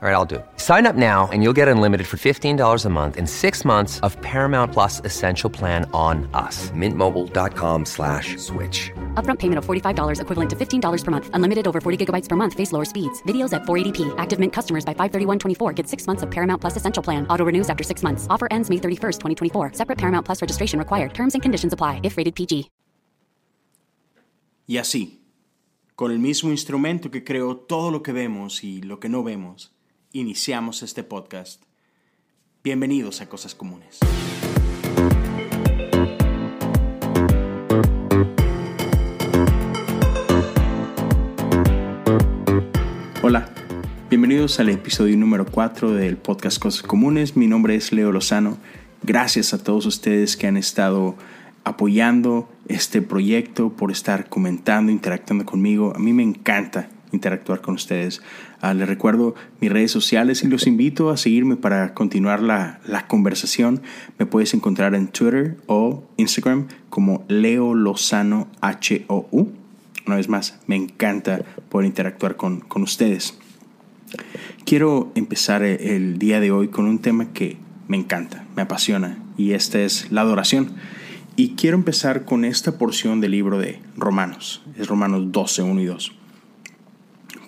All right, I'll do it. Sign up now and you'll get unlimited for $15 a month and six months of Paramount Plus Essential Plan on us. Mintmobile.com slash switch. Upfront payment of $45 equivalent to $15 per month. Unlimited over 40 gigabytes per month. Face lower speeds. Videos at 480p. Active Mint customers by 531.24 get six months of Paramount Plus Essential Plan. Auto renews after six months. Offer ends May 31st, 2024. Separate Paramount Plus registration required. Terms and conditions apply if rated PG. Y así, con el mismo instrumento que creó todo lo que vemos y lo que no vemos, iniciamos este podcast. Bienvenidos a Cosas Comunes. Hola, bienvenidos al episodio número 4 del podcast Cosas Comunes. Mi nombre es Leo Lozano. Gracias a todos ustedes que han estado apoyando este proyecto, por estar comentando, interactuando conmigo. A mí me encanta interactuar con ustedes. Ah, les recuerdo mis redes sociales y los invito a seguirme para continuar la, la, conversación. Me puedes encontrar en Twitter o Instagram como Leo Lozano H-O-U. Una vez más, me encanta poder interactuar con, con ustedes. Quiero empezar el día de hoy con un tema que me encanta, me apasiona, y esta es la adoración. Y quiero empezar con esta porción del libro de Romanos, es Romanos 12, 1 y 2.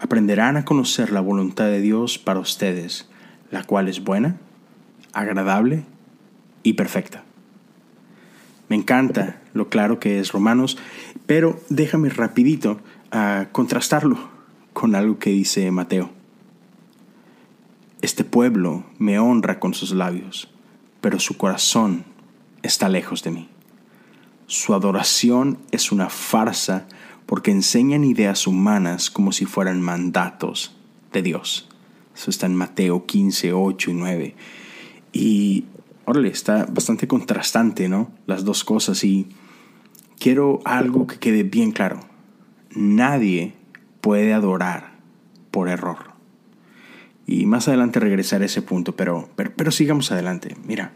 aprenderán a conocer la voluntad de Dios para ustedes, la cual es buena, agradable y perfecta. Me encanta lo claro que es Romanos, pero déjame rapidito a contrastarlo con algo que dice Mateo. Este pueblo me honra con sus labios, pero su corazón está lejos de mí. Su adoración es una farsa porque enseñan ideas humanas como si fueran mandatos de Dios. Eso está en Mateo 15, 8 y 9. Y, órale, está bastante contrastante, ¿no? Las dos cosas. Y quiero algo que quede bien claro. Nadie puede adorar por error. Y más adelante regresaré a ese punto, pero, pero, pero sigamos adelante. Mira,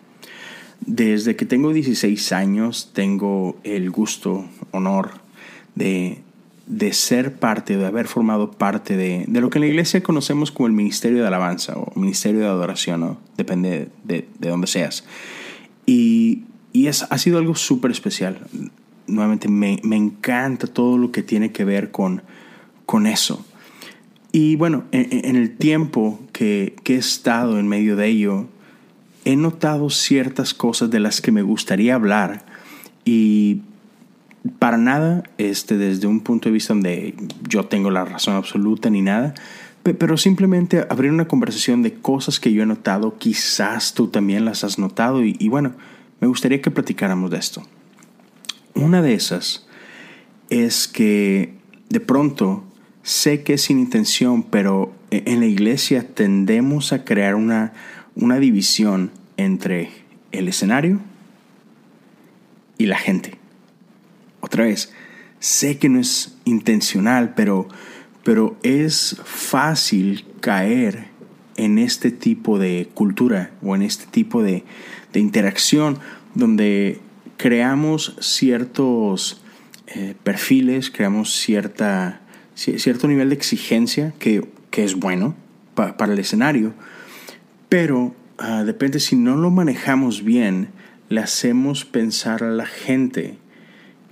desde que tengo 16 años tengo el gusto, honor de, de ser parte, de haber formado parte de, de, lo que en la iglesia conocemos como el ministerio de alabanza o ministerio de adoración, ¿no? depende de, de dónde seas. Y, y es, ha sido algo súper especial. Nuevamente, me, me, encanta todo lo que tiene que ver con, con eso. Y bueno, en, en el tiempo que, que he estado en medio de ello, he notado ciertas cosas de las que me gustaría hablar y para nada este, desde un punto de vista donde yo tengo la razón absoluta ni nada, pero simplemente abrir una conversación de cosas que yo he notado, quizás tú también las has notado y, bueno, me gustaría que platicáramos de esto. Una de esas es que de pronto sé que es sin intención, pero en la iglesia tendemos a crear una, una división entre el escenario y la gente. Otra vez, sé que no es intencional, pero, pero es fácil caer en este tipo de cultura o en este tipo de, de interacción donde creamos ciertos eh, perfiles, creamos cierta, cierto nivel de exigencia que, que es bueno pa, para el escenario, pero uh, depende si no lo manejamos bien, le hacemos pensar a la gente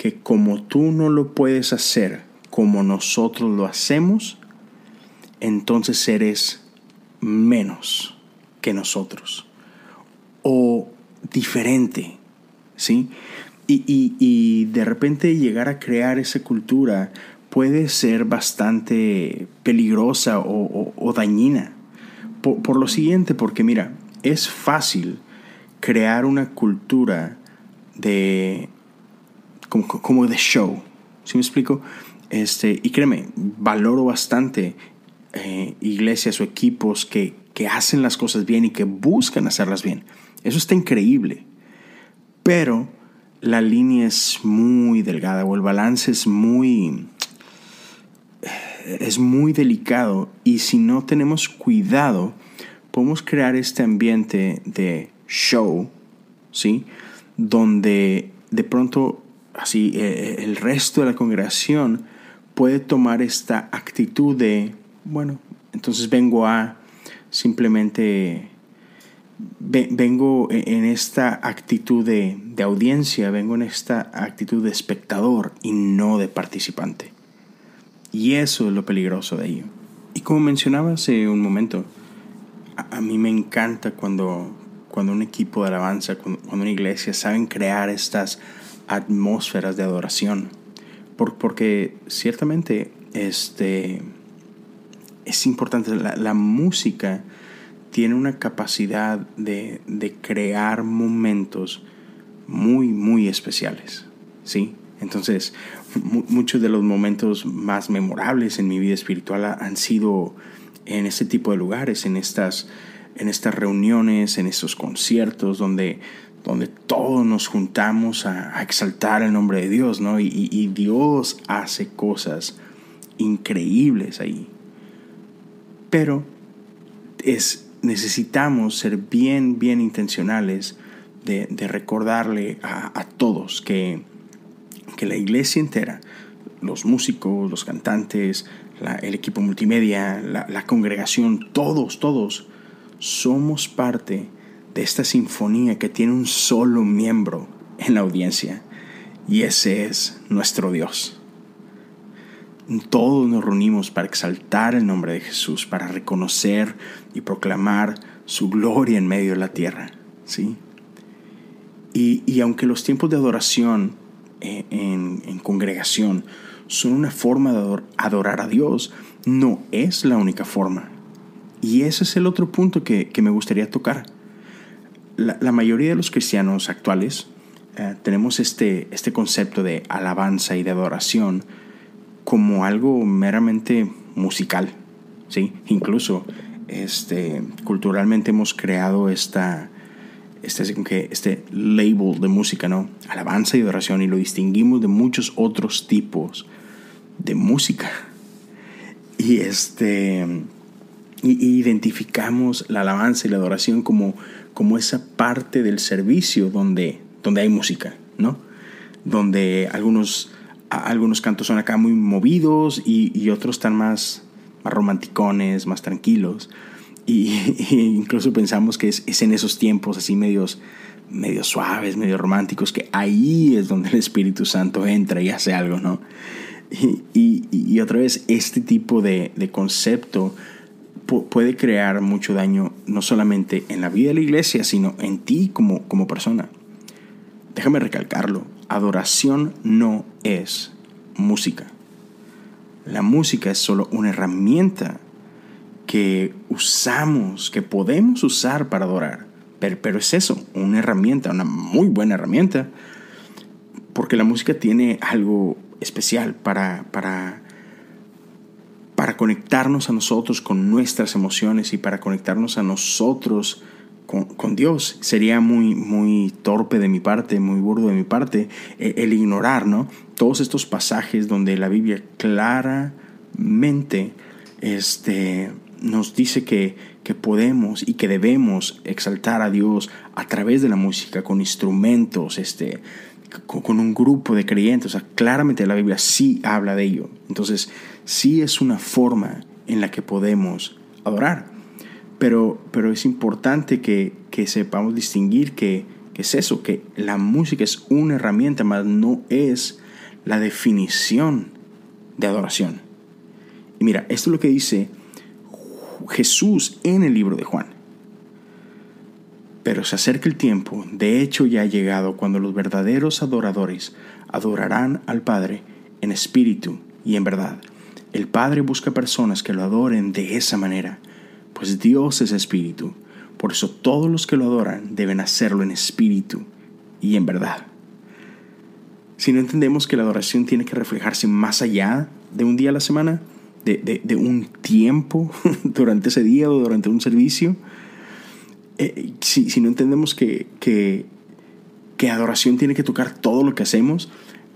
que como tú no lo puedes hacer como nosotros lo hacemos, entonces eres menos que nosotros o diferente, ¿sí? Y, y, y, de repente llegar a crear esa cultura puede ser bastante peligrosa o, dañina. Por, por, lo siguiente, porque mira, es fácil crear una cultura de como, como de show, ¿Sí me explico? Este, y créeme, valoro bastante eh, iglesias o equipos que, que hacen las cosas bien y que buscan hacerlas bien. Eso está increíble. Pero la línea es muy delgada o el balance es muy es muy delicado y si no tenemos cuidado podemos crear este ambiente de show, ¿sí? Donde de pronto así eh, el resto de la congregación puede tomar esta actitud de, bueno, entonces vengo a simplemente vengo en esta actitud de, audiencia, vengo en esta actitud de espectador y no de participante. Y eso es lo peligroso de ello. Y como mencionaba hace un momento, a, mí me encanta cuando, cuando un equipo de alabanza, cuando, una iglesia saben crear estas atmósferas de adoración. porque ciertamente este, es importante, la, música tiene una capacidad de, crear momentos muy, muy especiales. ¿sí? Entonces, muchos de los momentos más memorables en mi vida espiritual han sido en este tipo de lugares, en estas, en estas reuniones, en estos conciertos donde, donde todos nos juntamos a, exaltar el nombre de Dios, ¿no? Y, Dios hace cosas increíbles ahí. Pero es necesitamos ser bien, bien intencionales de, recordarle a, todos que, que, la iglesia entera, los músicos, los cantantes, el equipo multimedia, la, la congregación, todos, todos, somos parte de esta sinfonía que tiene un solo miembro en la audiencia y ese es nuestro Dios. Todos nos reunimos para exaltar el nombre de Jesús, para reconocer y proclamar su gloria en medio de la tierra. ¿sí? Y, aunque los tiempos de adoración eh, en, congregación son una forma de adorar a Dios, no es la única forma. Y ese es el otro punto que, me gustaría tocar. La, mayoría de los cristianos actuales eh, tenemos este, este concepto de alabanza y de adoración como algo meramente musical, ¿sí? Incluso este, culturalmente hemos creado esta, este, este label de música, ¿no? Alabanza y adoración y lo distinguimos de muchos otros tipos de música. Y este identificamos la alabanza y la adoración como, como esa parte del servicio donde, donde hay música, ¿no? Donde algunos algunos cantos son acá muy movidos y, otros están más, más romanticones, más tranquilos. Y, incluso pensamos que es, en esos tiempos así medios, medio suaves, medio románticos, que ahí es donde el Espíritu Santo entra y hace algo, ¿no? Y, otra vez, este tipo de, concepto puede crear mucho daño, no solamente en la vida de la iglesia, sino en ti como, como persona. Déjame recalcarlo, adoración no es música. La música es solo una herramienta que usamos, que podemos usar para adorar. Pero, es eso, una herramienta, una muy buena herramienta, porque la música tiene algo especial para, para, para conectarnos a nosotros con nuestras emociones y para conectarnos a nosotros con, Dios. Sería muy, muy torpe de mi parte, muy burdo de mi parte, eh, el, ignorar ¿no? todos estos pasajes donde la Biblia claramente este, nos dice que, que podemos y que debemos exaltar a Dios a través de la música, con instrumentos, este, con, un grupo de creyentes. O sea, claramente la Biblia sí habla de ello. Entonces, sí es una forma en la que podemos adorar. Pero, pero es importante que, que sepamos distinguir que, que, es eso, que la música es una herramienta, más no es la definición de adoración. Y mira, esto es lo que dice Jesús en el libro de Juan. Pero se acerca el tiempo, de hecho ya ha llegado, cuando los verdaderos adoradores adorarán al Padre en espíritu y en verdad. El Padre busca personas que lo adoren de esa manera pues Dios es espíritu. Por eso todos los que lo adoran deben hacerlo en espíritu y en verdad. si no entendemos que la adoración tiene que reflejarse más allá de un día a la semana, de, un tiempo durante ese día o durante un servicio, eh, si, no entendemos que, que, que adoración tiene que tocar todo lo que hacemos,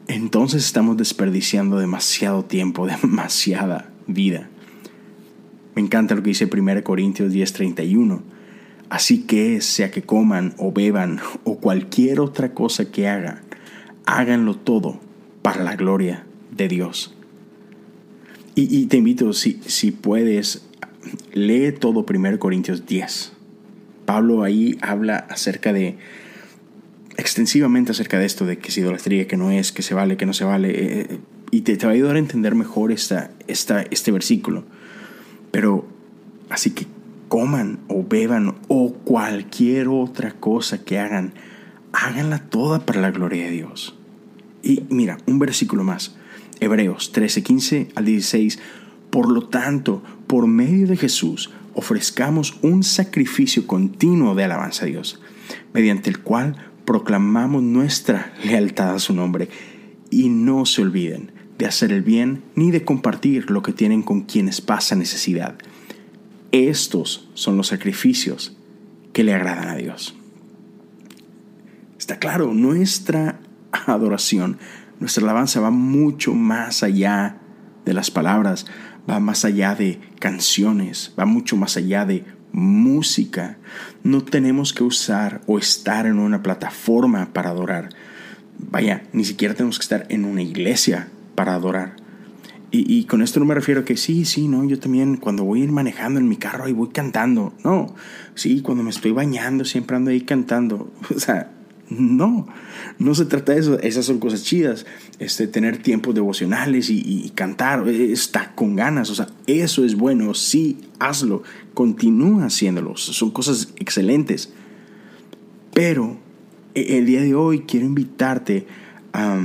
entonces estamos desperdiciando demasiado tiempo, demasiada vida. Me encanta lo que dice 1 Corintios 10:31. Así que sea que coman o beban o cualquier otra cosa que hagan, háganlo todo para la gloria de Dios. Y, te invito, si, si puedes, lee todo 1 Corintios 10. Pablo ahí habla acerca de, extensivamente acerca de esto, de que es idolatría, que no es, que se vale, que no se vale. Eh, eh, y te, te, va a ayudar a entender mejor esta, esta, este versículo. Pero así que coman o beban o cualquier otra cosa que hagan, háganla toda para la gloria de Dios. Y mira, un versículo más. Hebreos 13, 15 al 16. Por lo tanto, por medio de Jesús, ofrezcamos un sacrificio continuo de alabanza a Dios, mediante el cual proclamamos nuestra lealtad a su nombre. Y no se olviden de hacer el bien ni de compartir lo que tienen con quienes pasan necesidad. Estos son los sacrificios que le agradan a Dios. Está claro, nuestra adoración, nuestra alabanza va mucho más allá de las palabras, va más allá de canciones, va mucho más allá de música. No tenemos que usar o estar en una plataforma para adorar. Vaya, ni siquiera tenemos que estar en una iglesia para adorar. Y, con esto no me refiero a que sí, sí, no, yo también cuando voy manejando en mi carro ahí voy cantando. No, sí, cuando me estoy bañando siempre ando ahí cantando. O sea, no, no se trata de eso. Esas son cosas chidas. Este, tener tiempos devocionales y, cantar, eh, está con ganas. O sea, eso es bueno. Sí, hazlo. Continúa haciéndolo. Son cosas excelentes. Pero e, el día de hoy quiero invitarte a,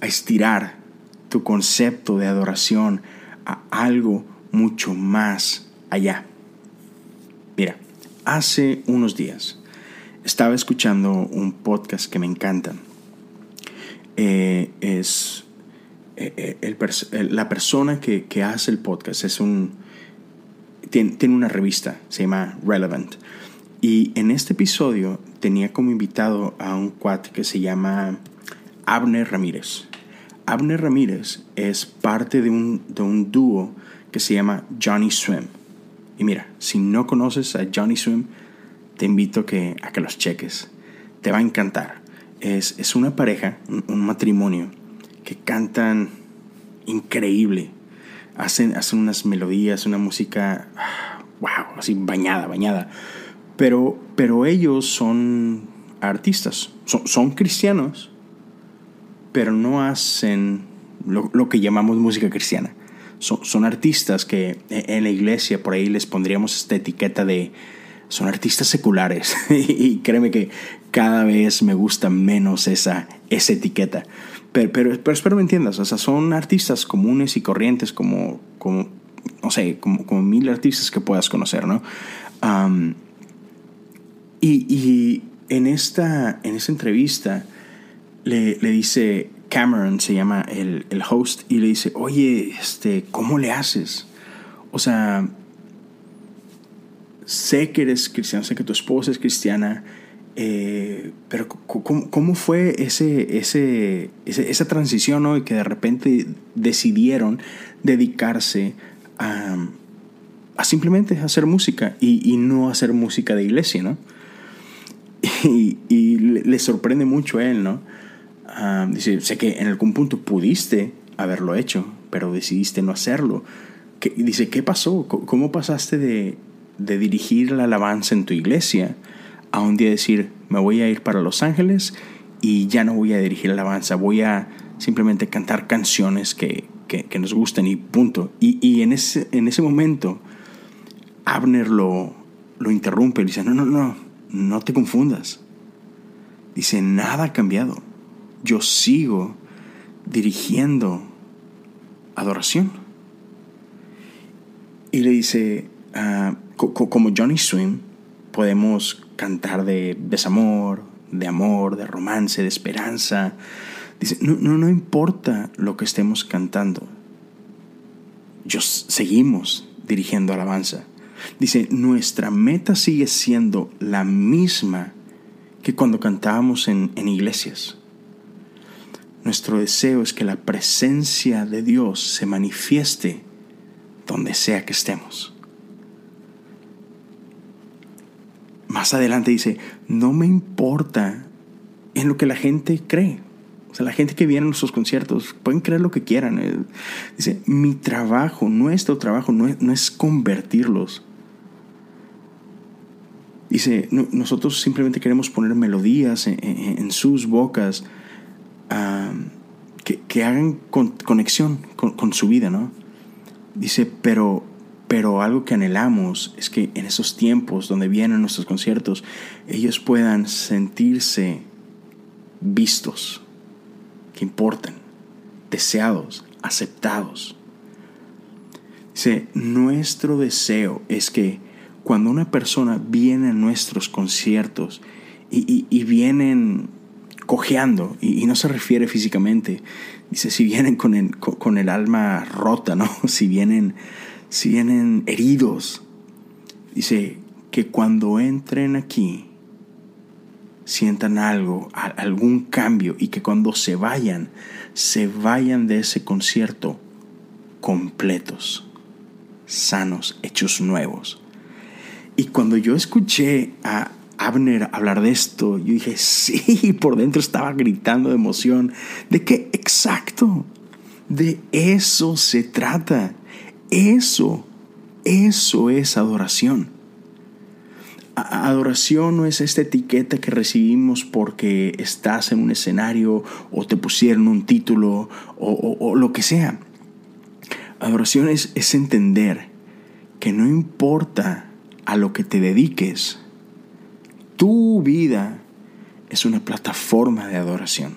a estirar tu concepto de adoración a algo mucho más allá. Mira, hace unos días estaba escuchando un podcast que me encanta. Eh, es eh, eh, la persona que, hace el podcast es un tiene, una revista se llama Relevant. Y en este episodio tenía como invitado a un cuate que se llama Abner Ramírez. Abner Ramírez es parte de un, de un dúo que se llama Johnny Swim. Y mira si no conoces a Johnny Swim te invito a que, a que los cheques. Te va a encantar. Es, es una pareja, un, matrimonio, que cantan increíble. Hacen, hacen unas melodías, una música, wow, así bañada, bañada. Pero, pero ellos son artistas, son, son cristianos, pero no hacen lo, lo que llamamos música cristiana. Son, son, artistas que en la iglesia por ahí les pondríamos esta etiqueta de son artistas seculares y créeme que cada vez me gusta menos esa, esa etiqueta. Pero, pero, espero me entiendas, o sea, son artistas comunes y corrientes como, como no sé, como, como mil artistas que puedas conocer, ¿no? y, y, en, esta, en esta entrevista le, le dice Cameron, se llama el, el host, y le dice, oye, este, ¿cómo le haces? O sea, sé que eres cristiano, sé que tu esposa es cristiana, eh, pero ¿cómo, fue ese, ese, esa transición ¿no? y que de repente decidieron dedicarse a, a simplemente hacer música y, no hacer música de iglesia, ¿no? Y, le, sorprende mucho a él, ¿no? Ah, dice, sé que en algún punto pudiste haberlo hecho, pero decidiste no hacerlo. dice, ¿qué pasó? ¿Cómo pasaste de, de dirigir la alabanza en tu iglesia a un día decir, me voy a ir para Los Ángeles y ya no voy a dirigir la alabanza, voy a simplemente cantar canciones que, que, nos gusten y punto. Y, y, en, ese, en ese momento, Abner lo, lo interrumpe y dice, no, no, no, no te confundas. Dice, nada ha cambiado. Yo sigo dirigiendo adoración. Y le dice, como Johnny Swim, podemos cantar de desamor, de amor, de romance, de esperanza, Dice, no, no, no importa lo que estemos cantando. Yo seguimos dirigiendo alabanza. Dice, nuestra meta sigue siendo la misma que cuando cantábamos en, en iglesias. Nuestro deseo es que la presencia de Dios se manifieste donde sea que estemos. Más adelante dice, no me importa en lo que la gente cree. O sea, la gente que viene a nuestros conciertos pueden creer lo que quieran. Eh, dice, mi trabajo, nuestro trabajo no es, convertirlos. Dice, nosotros simplemente queremos poner melodías en, sus bocas que, hagan conexión con, con, su vida, ¿no? Dice, pero, pero algo que anhelamos es que en esos tiempos donde vienen nuestros conciertos, ellos puedan sentirse vistos, que importan, deseados, aceptados. Dice, nuestro deseo es que cuando una persona viene a nuestros conciertos y, vienen cojeando, y, no se refiere físicamente, dice, si vienen con el, con el alma rota, ¿no? Si vienen, si vienen heridos, dice, que cuando entren aquí, sientan algo, algún cambio y que cuando se vayan, se vayan de ese concierto completos, sanos, hechos nuevos. Y cuando yo escuché a Abner hablar de esto, yo dije, sí, por dentro estaba gritando de emoción. ¿De qué exacto? De eso se trata. Eso, eso es adoración. Adoración no es esta etiqueta que recibimos porque estás en un escenario o te pusieron un título o, lo que sea. Adoración es, es entender que no importa a lo que te dediques, tu vida es una plataforma de adoración.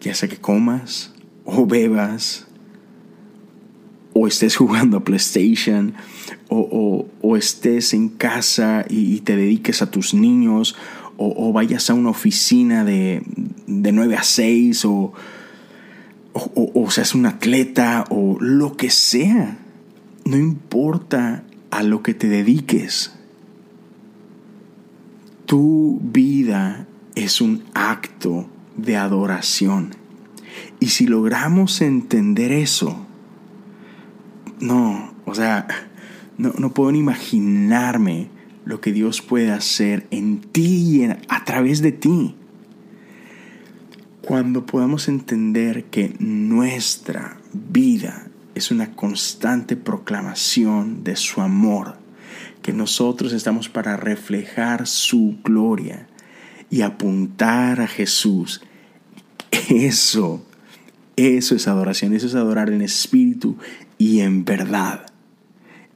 Ya sea que comas o bebas o estés jugando a PlayStation o, estés en casa y, te dediques a tus niños, o, vayas a una oficina de, de 9 a 6, o, o, seas un atleta, o lo que sea. No importa a lo que te dediques. Tu vida es un acto de adoración. Y si logramos entender eso, no, o sea, no, puedo ni imaginarme lo que Dios puede hacer en ti y a través de ti. Cuando podamos entender que nuestra vida es una constante proclamación de su amor, que nosotros estamos para reflejar su gloria y apuntar a Jesús, eso, eso es adoración, eso es adorar en espíritu y en verdad.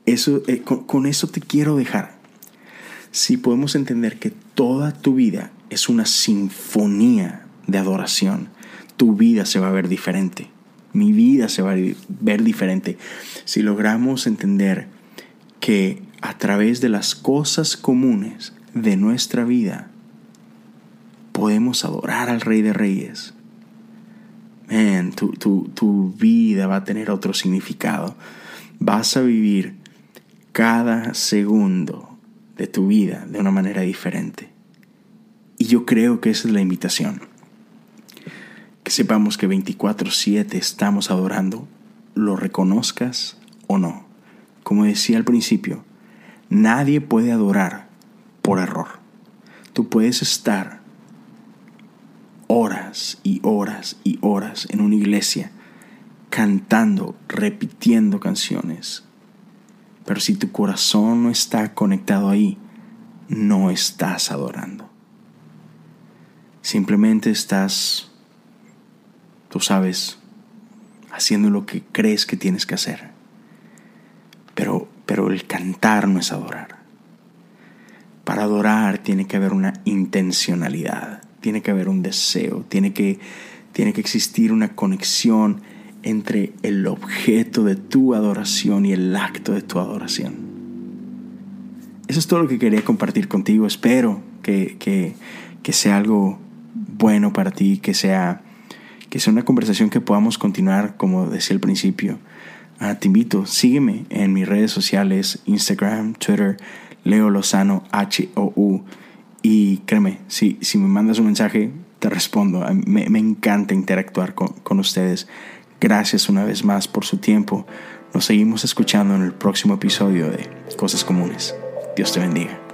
Eso, eh, con, eso te quiero dejar. Si podemos entender que toda tu vida es una sinfonía de adoración, tu vida se va a ver diferente. Mi vida se va a ver diferente. Si logramos entender que a través de las cosas comunes de nuestra vida podemos adorar al Rey de Reyes, man, tu, tu vida va a tener otro significado. Vas a vivir cada segundo de tu vida de una manera diferente. Y yo creo que esa es la invitación. Que sepamos que 24/7 estamos adorando, lo reconozcas o no. Como decía al principio, nadie puede adorar por error. Tú puedes estar horas y horas y horas en una iglesia cantando, repitiendo canciones, pero si tu corazón no está conectado ahí, no estás adorando. Simplemente estás, tú sabes, haciendo lo que crees que tienes que hacer. Pero, pero el cantar no es adorar. Para adorar tiene que haber una intencionalidad, tiene que haber un deseo, tiene que, tiene que existir una conexión entre el objeto de tu adoración y el acto de tu adoración. Eso es todo lo que quería compartir contigo. Espero que, sea algo bueno para ti, que sea, que sea una conversación que podamos continuar, como decía al principio. Ah, te invito, sígueme en mis redes sociales, Instagram, Twitter, Leo Lozano, H-O-U. Y créeme, si, si me mandas un mensaje, te respondo. Me, encanta interactuar con, con ustedes. Gracias una vez más por su tiempo. Nos seguimos escuchando en el próximo episodio de Cosas Comunes. Dios te bendiga.